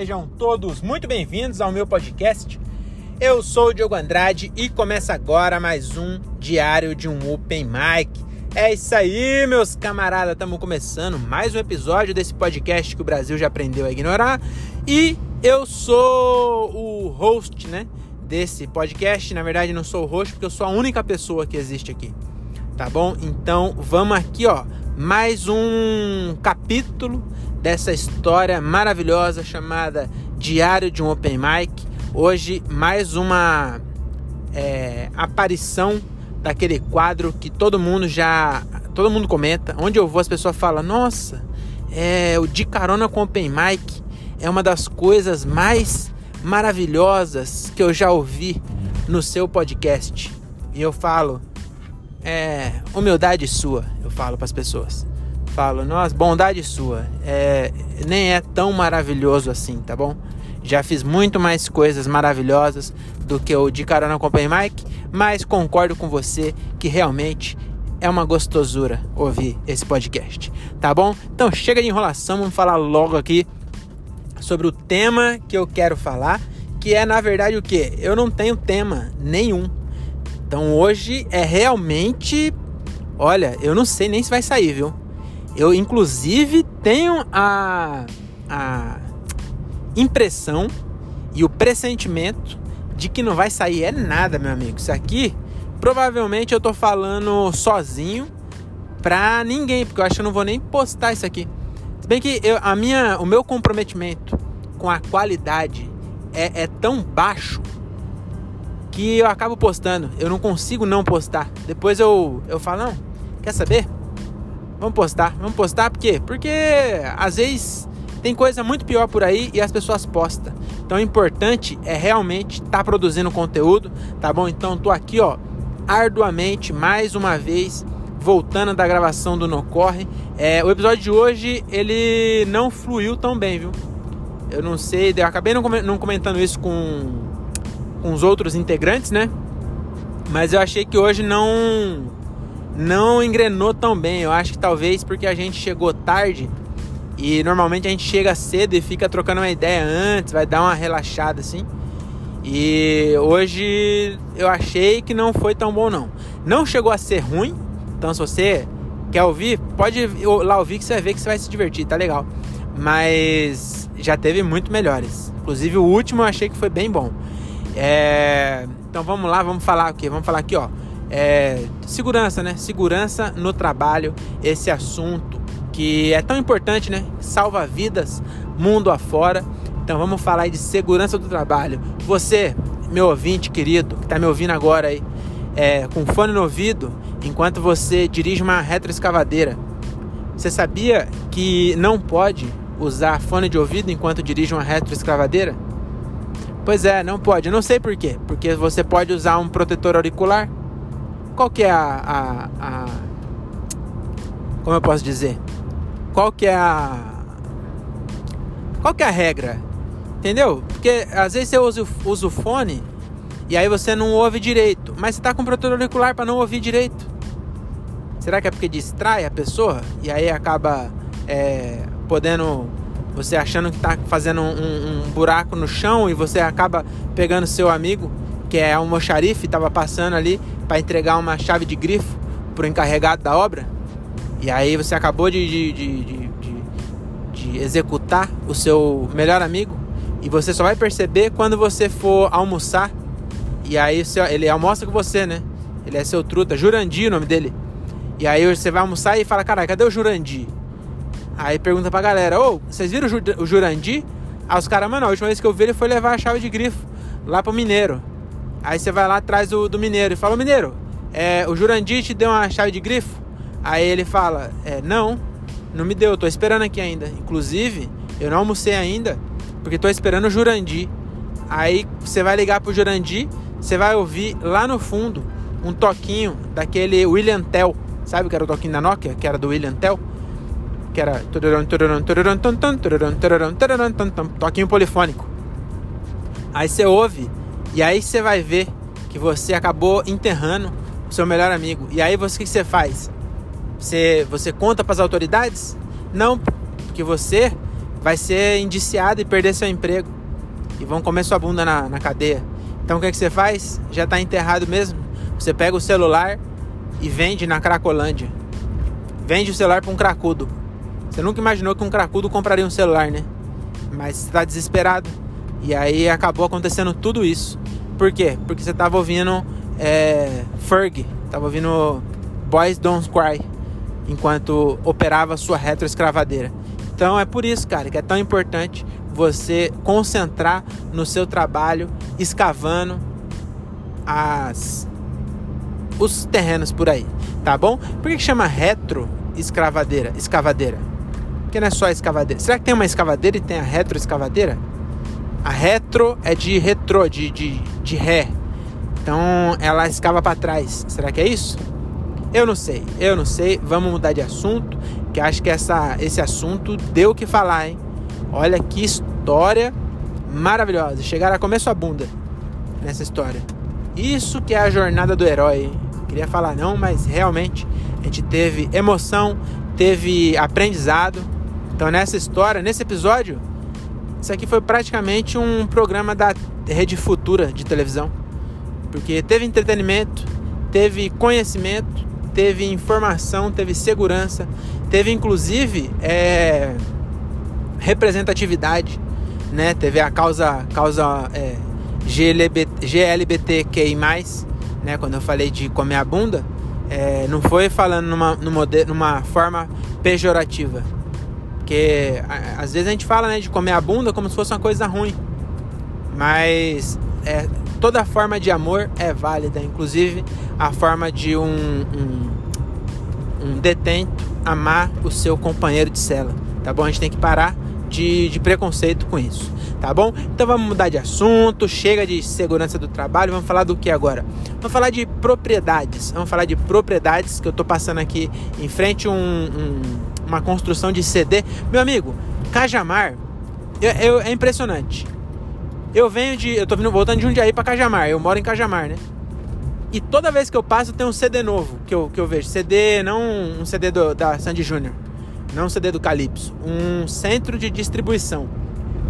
sejam todos muito bem-vindos ao meu podcast. Eu sou o Diogo Andrade e começa agora mais um diário de um Open Mic. É isso aí, meus camaradas, estamos começando mais um episódio desse podcast que o Brasil já aprendeu a ignorar. E eu sou o host, né, desse podcast. Na verdade, não sou o host porque eu sou a única pessoa que existe aqui. Tá bom? Então, vamos aqui, ó, mais um capítulo dessa história maravilhosa chamada Diário de um Open Mic. Hoje, mais uma é, aparição daquele quadro que todo mundo já. Todo mundo comenta. Onde eu vou, as pessoas falam: Nossa, é, o De Carona com Open Mic é uma das coisas mais maravilhosas que eu já ouvi no seu podcast. E eu falo: É humildade sua, eu falo para as pessoas falo, nossa, bondade sua, é, nem é tão maravilhoso assim, tá bom? Já fiz muito mais coisas maravilhosas do que o de carona com o Mike, mas concordo com você que realmente é uma gostosura ouvir esse podcast, tá bom? Então chega de enrolação, vamos falar logo aqui sobre o tema que eu quero falar, que é na verdade o que? Eu não tenho tema nenhum. Então hoje é realmente, olha, eu não sei nem se vai sair, viu? Eu, inclusive, tenho a, a impressão e o pressentimento de que não vai sair é nada, meu amigo. Isso aqui, provavelmente eu tô falando sozinho pra ninguém, porque eu acho que eu não vou nem postar isso aqui. Se bem que eu, a minha, o meu comprometimento com a qualidade é, é tão baixo que eu acabo postando. Eu não consigo não postar. Depois eu, eu falo, não, quer saber? Vamos postar, vamos postar por quê? Porque às vezes tem coisa muito pior por aí e as pessoas postam. Então o importante é realmente estar tá produzindo conteúdo, tá bom? Então tô aqui, ó, arduamente mais uma vez voltando da gravação do No Corre. É, o episódio de hoje ele não fluiu tão bem, viu? Eu não sei, eu acabei não comentando isso com, com os outros integrantes, né? Mas eu achei que hoje não não engrenou tão bem. Eu acho que talvez porque a gente chegou tarde e normalmente a gente chega cedo e fica trocando uma ideia antes, vai dar uma relaxada assim. E hoje eu achei que não foi tão bom não. Não chegou a ser ruim, então se você quer ouvir, pode lá ouvir que você vai ver que você vai se divertir, tá legal. Mas já teve muito melhores. Inclusive o último eu achei que foi bem bom. É... Então vamos lá, vamos falar o quê? Vamos falar aqui, ó é, segurança, né? Segurança no trabalho, esse assunto que é tão importante, né? Salva vidas mundo afora. Então vamos falar aí de segurança do trabalho. Você, meu ouvinte querido, que está me ouvindo agora aí, é, com fone no ouvido, enquanto você dirige uma retroescavadeira, você sabia que não pode usar fone de ouvido enquanto dirige uma retroescavadeira? Pois é, não pode. Eu não sei por quê. Porque você pode usar um protetor auricular qual que é a, a, a, como eu posso dizer? Qual que é a qual que é a regra? Entendeu? Porque às vezes você usa, usa o fone e aí você não ouve direito, mas você tá com protetor auricular para não ouvir direito. Será que é porque distrai a pessoa e aí acaba é, podendo você achando que tá fazendo um, um, buraco no chão e você acaba pegando seu amigo que é um mocharife, estava passando ali para entregar uma chave de grifo para o encarregado da obra. E aí você acabou de, de, de, de, executar o seu melhor amigo. E você só vai perceber quando você for almoçar. E aí ele almoça com você, né? Ele é seu truta, Jurandir o nome dele. E aí você vai almoçar e fala, caralho, cadê o Jurandir? Aí pergunta pra galera, ô, vocês viram o Jurandir? Aí os caras, mano, a última vez que eu vi ele foi levar a chave de grifo lá pro mineiro. Aí você vai lá atrás do, do mineiro e fala, mineiro, é, o Jurandir te deu uma chave de grifo? Aí ele fala, é, não, não me deu, tô esperando aqui ainda. Inclusive, eu não almocei ainda, porque tô esperando o Jurandir. Aí você vai ligar pro Jurandir, você vai ouvir lá no fundo um toquinho daquele William Tell. Sabe que era o toquinho da Nokia? Que era do William Tell? Que era toquinho polifônico. Aí você ouve e aí você vai ver que você acabou enterrando o seu melhor amigo. E aí você o que você faz? Você, você conta para as autoridades? Não, porque você vai ser indiciado e perder seu emprego. E vão comer sua bunda na, na cadeia. Então o que, é que você faz? Já está enterrado mesmo. Você pega o celular e vende na Cracolândia. Vende o celular para um cracudo. Você nunca imaginou que um cracudo compraria um celular, né? Mas você está desesperado. E aí acabou acontecendo tudo isso. Por quê? Porque você estava ouvindo é, Ferg, estava ouvindo Boys Don't Cry, enquanto operava sua retroescravadeira. Então é por isso, cara, que é tão importante você concentrar no seu trabalho, escavando as os terrenos por aí, tá bom? Por que, chama retro escravadeira, escavadeira? Porque não é só escavadeira. Será que tem uma escavadeira e tem a retro escavadeira? A retro é de retrô, de, de, de ré. Então ela escava para trás. Será que é isso? Eu não sei, eu não sei. Vamos mudar de assunto, que acho que essa, esse assunto deu o que falar, hein? Olha que história maravilhosa. Chegaram a comer sua bunda nessa história. Isso que é a jornada do herói. Hein? Queria falar não, mas realmente a gente teve emoção, teve aprendizado. Então nessa história, nesse episódio, isso aqui foi praticamente um programa da Rede Futura de televisão. Porque teve entretenimento, teve conhecimento, teve informação, teve segurança, teve inclusive é, representatividade, né? Teve a causa, causa é, GLBT, GLBTQI+, né? Quando eu falei de comer a bunda, é, não foi falando numa, numa, numa forma pejorativa. Porque às vezes a gente fala né, de comer a bunda como se fosse uma coisa ruim. Mas é, toda forma de amor é válida, inclusive a forma de um, um, um detento amar o seu companheiro de cela. Tá bom? A gente tem que parar de, de preconceito com isso, tá bom? Então vamos mudar de assunto, chega de segurança do trabalho, vamos falar do que agora? Vamos falar de propriedades, vamos falar de propriedades que eu tô passando aqui em frente um, um, uma construção de CD. Meu amigo, Cajamar, eu, eu, é impressionante. Eu venho de. Eu tô vindo, voltando de Jundiaí pra Cajamar. Eu moro em Cajamar, né? E toda vez que eu passo tem um CD novo que eu, que eu vejo. CD, não um CD do, da Sandy Júnior não CD do Calypso, um centro de distribuição.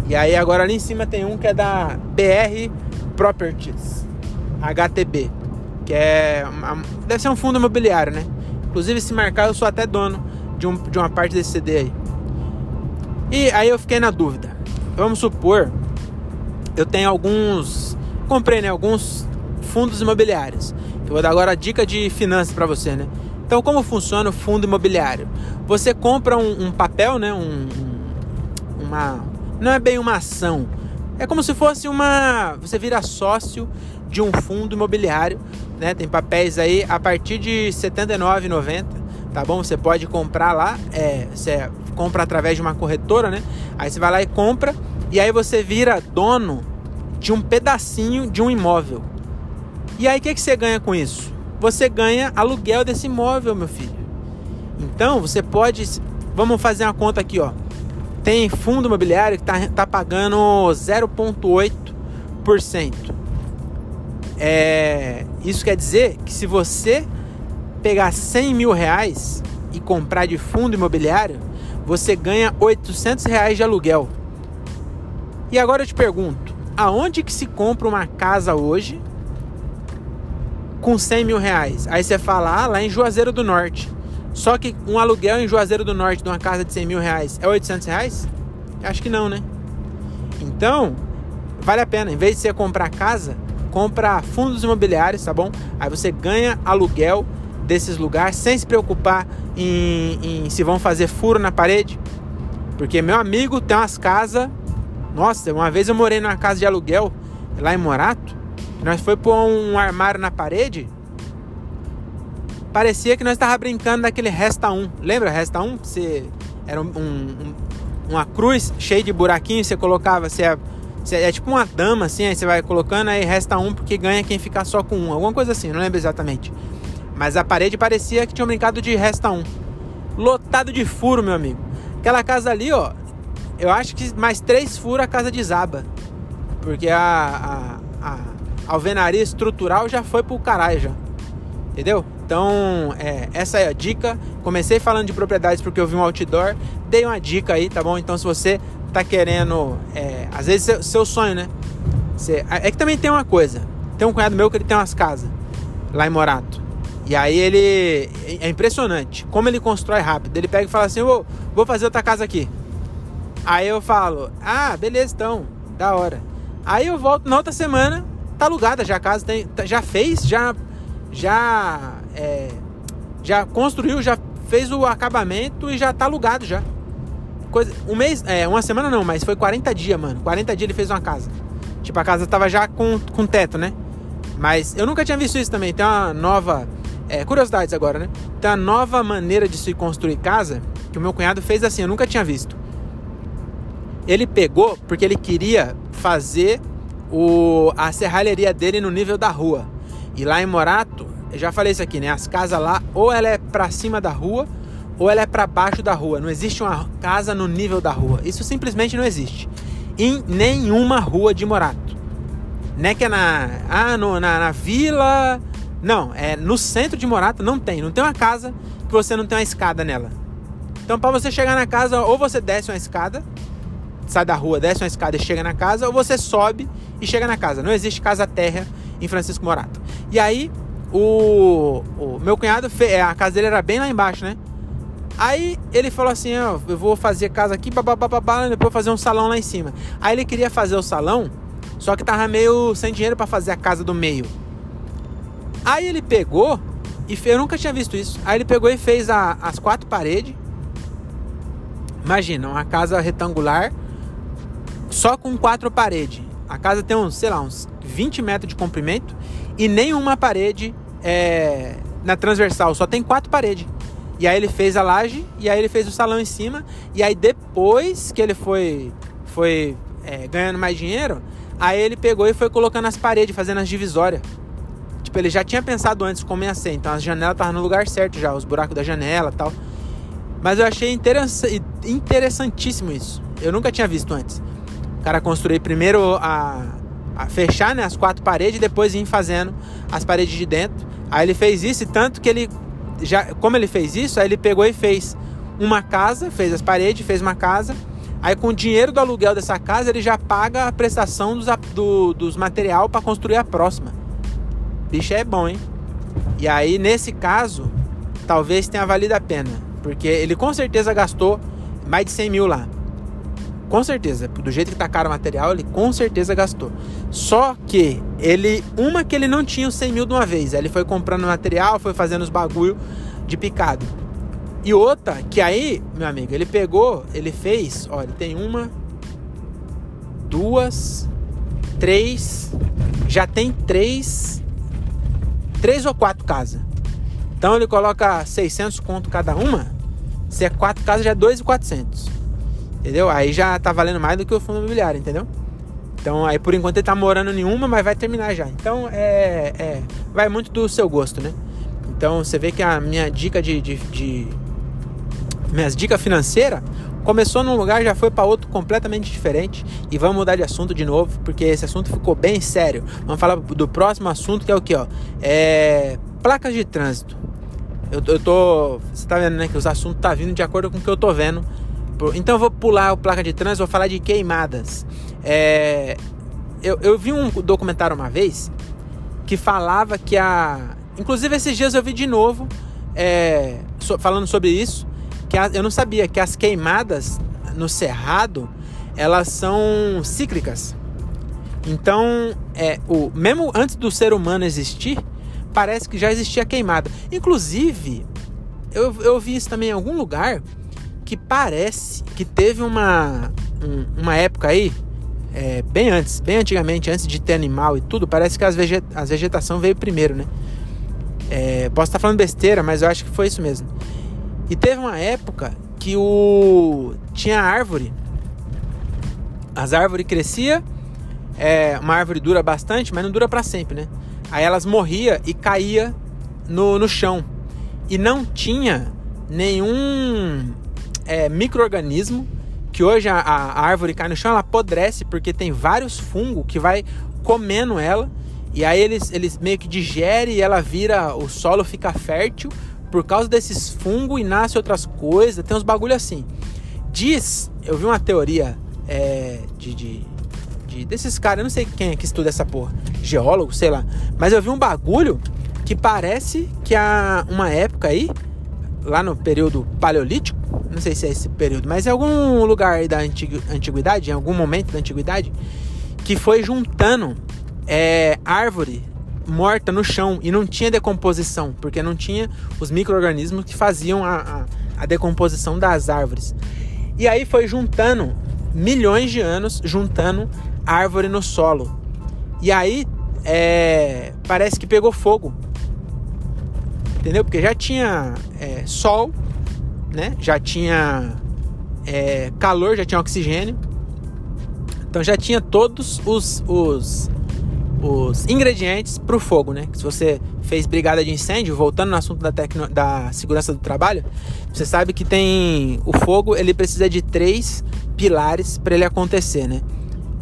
E aí agora ali em cima tem um que é da BR Properties, HTB, que é uma, deve ser um fundo imobiliário, né? Inclusive se marcar eu sou até dono de, um, de uma parte desse CD aí. E aí eu fiquei na dúvida. Vamos supor, eu tenho alguns, comprei né, alguns fundos imobiliários. Eu vou dar agora a dica de finanças para você, né? Então, como funciona o fundo imobiliário? Você compra um, um papel, né? Um, uma, não é bem uma ação. É como se fosse uma. Você vira sócio de um fundo imobiliário, né? Tem papéis aí a partir de R$ 79,90, tá bom? Você pode comprar lá, é, você compra através de uma corretora, né? Aí você vai lá e compra, e aí você vira dono de um pedacinho de um imóvel. E aí o que, que você ganha com isso? você ganha aluguel desse imóvel, meu filho. Então, você pode. Vamos fazer uma conta aqui, ó. Tem fundo imobiliário que está tá pagando 0,8%. É, isso quer dizer que se você pegar 100 mil reais e comprar de fundo imobiliário, você ganha 800 reais de aluguel. E agora eu te pergunto, aonde que se compra uma casa hoje com 100 mil reais. Aí você fala, ah, lá em Juazeiro do Norte. Só que um aluguel em Juazeiro do Norte de uma casa de 100 mil reais é 800 reais? Acho que não, né? Então, vale a pena. Em vez de você comprar casa, compra fundos imobiliários, tá bom? Aí você ganha aluguel desses lugares sem se preocupar em, em se vão fazer furo na parede. Porque meu amigo tem umas casas. Nossa, uma vez eu morei numa casa de aluguel lá em Morato. Nós foi pôr um armário na parede. Parecia que nós estava brincando daquele Resta 1. Lembra Resta 1? Você era um, um, uma cruz cheia de buraquinhos, você colocava, você é, você é, tipo uma dama assim, aí você vai colocando aí resta um porque ganha quem ficar só com um, alguma coisa assim, não lembro exatamente. Mas a parede parecia que tinha brincado de resta um. Lotado de furo, meu amigo. Aquela casa ali, ó, eu acho que mais três furos a casa desaba. Porque a, a, a alvenaria estrutural já foi pro caralho já. Entendeu? Então, é, essa é a dica. Comecei falando de propriedades porque eu vi um outdoor, dei uma dica aí, tá bom? Então, se você tá querendo. É, às vezes seu, seu sonho, né? Você, é que também tem uma coisa. Tem um cunhado meu que ele tem umas casas lá em Morato. E aí ele. É impressionante como ele constrói rápido. Ele pega e fala assim: vou, vou fazer outra casa aqui. Aí eu falo: Ah, beleza, então, da hora. Aí eu volto na outra semana, tá alugada já a casa, tem, tá, já fez, já. Já. É, já construiu, já fez o acabamento e já tá alugado já. Coisa, um mês, é, uma semana não, mas foi 40 dias, mano. 40 dias ele fez uma casa. Tipo, a casa tava já com, com teto, né? Mas eu nunca tinha visto isso também. Tem uma nova. É, curiosidades agora, né? Tem uma nova maneira de se construir casa que o meu cunhado fez assim, eu nunca tinha visto. Ele pegou porque ele queria fazer o, a serralheria dele no nível da rua. E lá em Morato, eu já falei isso aqui, né? As casas lá, ou ela é pra cima da rua, ou ela é para baixo da rua. Não existe uma casa no nível da rua. Isso simplesmente não existe. Em nenhuma rua de Morato. Não é que é na, ah, no, na, na vila. Não, é no centro de Morato não tem. Não tem uma casa que você não tem uma escada nela. Então, para você chegar na casa, ou você desce uma escada, sai da rua, desce uma escada e chega na casa, ou você sobe e chega na casa. Não existe casa terra em Francisco Morato. E aí, o, o meu cunhado, fez, a casa dele era bem lá embaixo, né? Aí ele falou assim: ó, eu vou fazer casa aqui, babá, depois fazer um salão lá em cima. Aí ele queria fazer o salão, só que tava meio sem dinheiro para fazer a casa do meio. Aí ele pegou e eu nunca tinha visto isso. Aí ele pegou e fez a, as quatro paredes. Imagina, uma casa retangular só com quatro paredes. A casa tem uns, sei lá, uns 20 metros de comprimento e nenhuma parede é, na transversal, só tem quatro paredes. E aí ele fez a laje e aí ele fez o salão em cima. E aí depois que ele foi, foi é, ganhando mais dinheiro, aí ele pegou e foi colocando as paredes, fazendo as divisórias. Tipo, ele já tinha pensado antes como ia ser. Então as janelas estavam no lugar certo já, os buracos da janela tal. Mas eu achei interessantíssimo isso. Eu nunca tinha visto antes. O cara construir primeiro a, a fechar né, as quatro paredes e depois ir fazendo as paredes de dentro. Aí ele fez isso e tanto que ele já, como ele fez isso, aí ele pegou e fez uma casa, fez as paredes, fez uma casa. Aí com o dinheiro do aluguel dessa casa, ele já paga a prestação dos, do, dos material para construir a próxima. Bicho é bom, hein? E aí, nesse caso, talvez tenha valido a pena. Porque ele com certeza gastou mais de 100 mil lá. Com certeza. Do jeito que tá caro o material, ele com certeza gastou. Só que ele. Uma que ele não tinha os 100 mil de uma vez. Aí ele foi comprando material, foi fazendo os bagulho de picado. E outra, que aí, meu amigo, ele pegou, ele fez, olha, tem uma, duas, três, já tem três, três ou quatro casas. Então ele coloca 600 conto cada uma, se é quatro casas já é 2.400. Entendeu? Aí já tá valendo mais do que o fundo imobiliário, entendeu? Então, aí por enquanto ele tá morando nenhuma, mas vai terminar já. Então, é, é vai muito do seu gosto, né? Então, você vê que a minha dica de, de, de minhas dicas financeiras começou num lugar já foi para outro completamente diferente e vamos mudar de assunto de novo porque esse assunto ficou bem sério vamos falar do próximo assunto que é o que ó é placas de trânsito eu, eu tô você tá vendo né que os assuntos tá vindo de acordo com o que eu tô vendo então eu vou pular o placa de trânsito, vou falar de queimadas. É, eu, eu vi um documentário uma vez que falava que a. Inclusive esses dias eu vi de novo é, so, falando sobre isso. Que a, eu não sabia que as queimadas no cerrado elas são cíclicas. Então, é, o, mesmo antes do ser humano existir, parece que já existia queimada. Inclusive, eu, eu vi isso também em algum lugar que parece que teve uma, um, uma época aí, é, bem antes, bem antigamente, antes de ter animal e tudo, parece que as, veget as vegetação veio primeiro, né? É, posso estar falando besteira, mas eu acho que foi isso mesmo. E teve uma época que o tinha árvore, as árvores crescia, é, uma árvore dura bastante, mas não dura para sempre, né? Aí elas morria e caía no, no chão. E não tinha nenhum é, microorganismo que hoje a, a, árvore cai no chão, ela apodrece porque tem vários fungos que vai comendo ela. E aí eles, eles meio que digerem e ela vira, o solo fica fértil por causa desses fungos e nasce outras coisas, tem uns bagulho assim. Diz, eu vi uma teoria é, de, de, de, desses caras, eu não sei quem é que estuda essa porra, geólogo, sei lá. Mas eu vi um bagulho que parece que há uma época aí, lá no período paleolítico, não sei se é esse período, mas em algum lugar aí da antiguidade, em algum momento da antiguidade, que foi juntando é, árvore morta no chão e não tinha decomposição, porque não tinha os micro-organismos que faziam a, a, a decomposição das árvores. E aí foi juntando milhões de anos, juntando árvore no solo. E aí é, parece que pegou fogo. Entendeu? Porque já tinha é, sol, né? Já tinha é, calor, já tinha oxigênio. Então já tinha todos os, os, os ingredientes para o fogo, né? Se você fez brigada de incêndio, voltando no assunto da, tecno, da segurança do trabalho, você sabe que tem o fogo, ele precisa de três pilares para ele acontecer, né?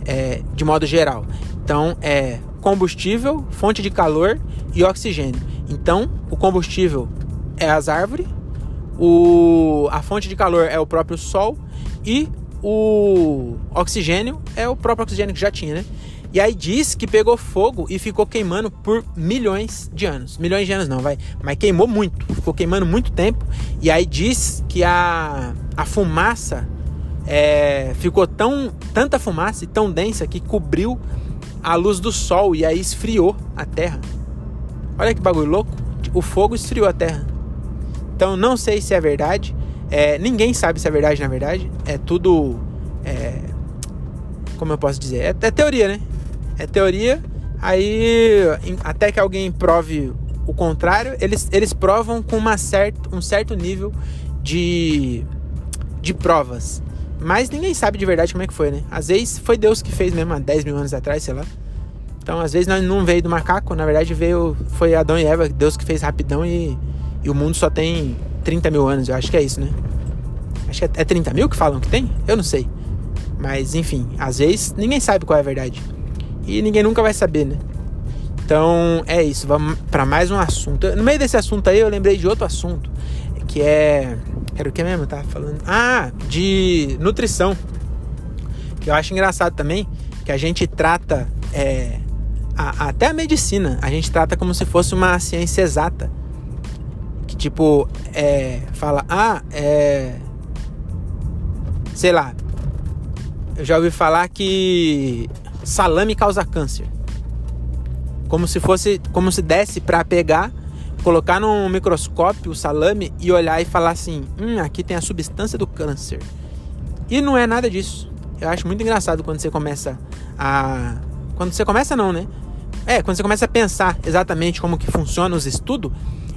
É, de modo geral. Então é combustível, fonte de calor e oxigênio. Então o combustível é as árvores, o, a fonte de calor é o próprio sol e o oxigênio é o próprio oxigênio que já tinha, né? E aí diz que pegou fogo e ficou queimando por milhões de anos. Milhões de anos não, vai. Mas queimou muito. Ficou queimando muito tempo. E aí diz que a, a fumaça é, ficou tão tanta fumaça e tão densa que cobriu a luz do sol e aí esfriou a terra. Olha que bagulho louco. O fogo esfriou a terra. Então não sei se é verdade. É, ninguém sabe se é verdade, na verdade. É tudo. É, como eu posso dizer? É, é teoria, né? É teoria. Aí, até que alguém prove o contrário, eles, eles provam com uma certa, um certo nível de, de provas. Mas ninguém sabe de verdade como é que foi, né? Às vezes foi Deus que fez mesmo há 10 mil anos atrás, sei lá. Então, às vezes não veio do macaco, na verdade veio foi Adão e Eva, Deus que fez rapidão e, e o mundo só tem 30 mil anos, eu acho que é isso, né? Acho que é, é 30 mil que falam que tem? Eu não sei. Mas enfim, às vezes ninguém sabe qual é a verdade. E ninguém nunca vai saber, né? Então é isso, vamos para mais um assunto. No meio desse assunto aí eu lembrei de outro assunto, que é. Era o que mesmo? Tava falando? Ah, de nutrição. Que eu acho engraçado também, que a gente trata. É, a, até a medicina, a gente trata como se fosse uma ciência exata. Que tipo, é, fala, ah, é. Sei lá. Eu já ouvi falar que salame causa câncer. Como se fosse, como se desse para pegar, colocar num microscópio o salame e olhar e falar assim: "Hum, aqui tem a substância do câncer". E não é nada disso. Eu acho muito engraçado quando você começa a quando você começa não, né? É, quando você começa a pensar exatamente como que funciona os estudos,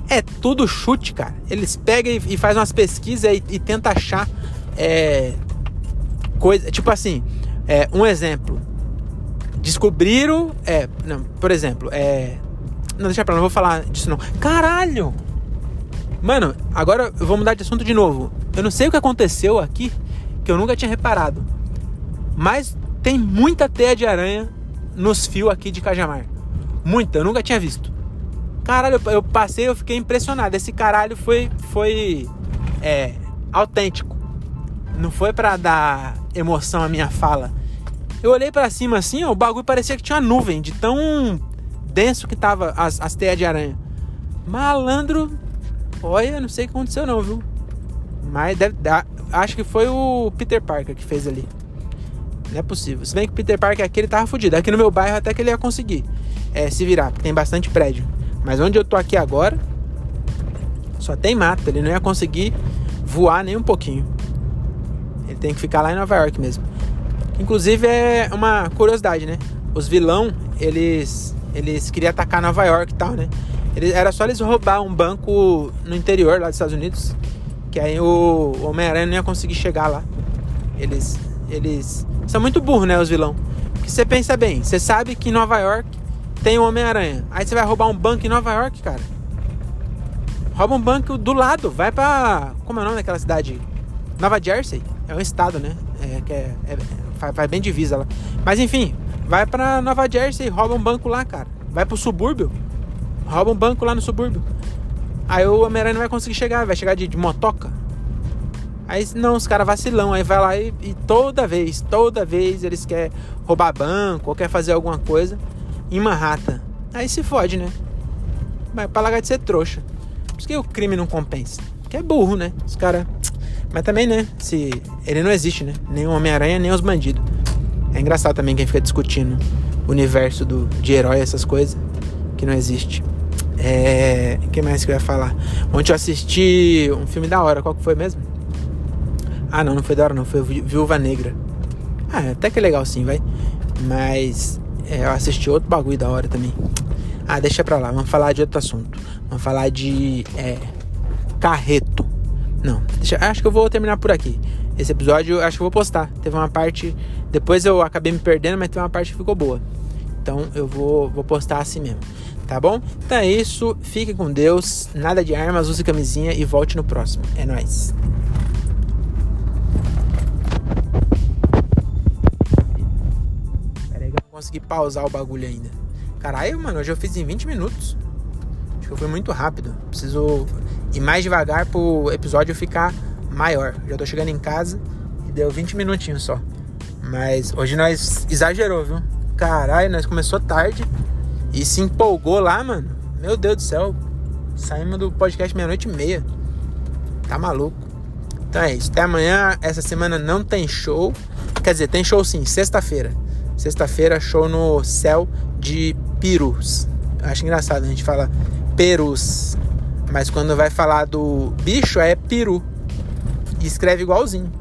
é tudo chute, cara. Eles pegam e, e fazem umas pesquisas e, e tentam achar é, coisa. Tipo assim, é, um exemplo descobriram. É, não, por exemplo, é. Não, deixa pra lá, não vou falar disso não. Caralho! Mano, agora eu vou mudar de assunto de novo. Eu não sei o que aconteceu aqui, que eu nunca tinha reparado. Mas tem muita teia de aranha nos fios aqui de Cajamar. Muita, eu nunca tinha visto. Caralho, eu passei, eu fiquei impressionado. Esse caralho foi, foi é, autêntico. Não foi para dar emoção à minha fala. Eu olhei para cima assim, ó, o bagulho parecia que tinha uma nuvem, de tão denso que tava as, as teias de aranha. Malandro, olha, não sei o que aconteceu não, viu? Mas deve, acho que foi o Peter Parker que fez ali. Não é possível. Se bem que o Peter Parker aqui ele tava fudido. Aqui no meu bairro até que ele ia conseguir é, se virar, porque tem bastante prédio. Mas onde eu tô aqui agora, só tem mato. Ele não ia conseguir voar nem um pouquinho. Ele tem que ficar lá em Nova York mesmo. Inclusive é uma curiosidade, né? Os vilão, eles eles queriam atacar Nova York e tal, né? Eles, era só eles roubar um banco no interior lá dos Estados Unidos, que aí o Homem-Aranha não ia conseguir chegar lá. Eles eles são muito burros, né, os vilão. Porque você pensa bem, você sabe que em Nova York tem o Homem-Aranha. Aí você vai roubar um banco em Nova York, cara. Rouba um banco do lado, vai pra. Como é o nome daquela cidade? Nova Jersey. É um estado, né? É, que é, é faz, bem divisa lá. Mas enfim, vai pra Nova Jersey rouba um banco lá, cara. Vai pro subúrbio, rouba um banco lá no subúrbio. Aí o Homem-Aranha não vai conseguir chegar, vai chegar de, de motoca. Aí não, os caras vacilão, aí vai lá e, e, toda vez, toda vez eles querem roubar banco ou quer fazer alguma coisa em Manhattan. Aí se fode, né? Mas pra largar de ser trouxa. Por isso que o crime não compensa. Que é burro, né? Os caras. Mas também, né? Se. Ele não existe, né? Nem o Homem-Aranha, nem os bandidos. É engraçado também quem fica discutindo o universo do, de herói, essas coisas. Que não existe. É. O que mais que eu ia falar? Ontem eu assisti um filme da hora. Qual que foi mesmo? Ah, não, não foi da hora, não. Foi Viúva Negra. Ah, até que é legal sim, vai. Mas é, eu assisti outro bagulho da hora também. Ah, deixa pra lá. Vamos falar de outro assunto. Vamos falar de é, carreto. Não, deixa, acho que eu vou terminar por aqui. Esse episódio acho que eu vou postar. Teve uma parte. Depois eu acabei me perdendo, mas teve uma parte que ficou boa. Então eu vou, vou postar assim mesmo. Tá bom? Então é isso. Fique com Deus. Nada de armas, use camisinha e volte no próximo. É nóis. consegui pausar o bagulho ainda. Caralho, mano, hoje eu fiz em 20 minutos. Acho que foi muito rápido. Preciso ir mais devagar pro episódio ficar maior. Já tô chegando em casa e deu 20 minutinhos só. Mas hoje nós exagerou, viu? Caralho, nós começou tarde e se empolgou lá, mano. Meu Deus do céu. Saímos do podcast meia-noite e meia. Tá maluco. Então é isso. Até amanhã. Essa semana não tem show. Quer dizer, tem show sim, sexta-feira. Sexta-feira, show no céu de Pirus. Acho engraçado, a gente fala Perus. Mas quando vai falar do bicho é Peru. E escreve igualzinho.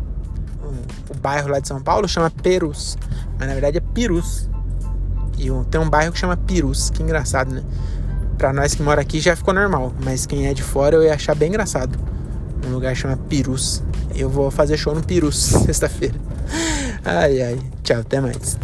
O, bairro lá de São Paulo chama Perus. Mas na verdade é Pirus. E tem um bairro que chama Pirus. Que engraçado, né? Pra nós que mora aqui já ficou normal. Mas quem é de fora eu ia achar bem engraçado. Um lugar chama Pirus. Eu vou fazer show no Pirus sexta-feira. Ai, ai. Tchau, até mais.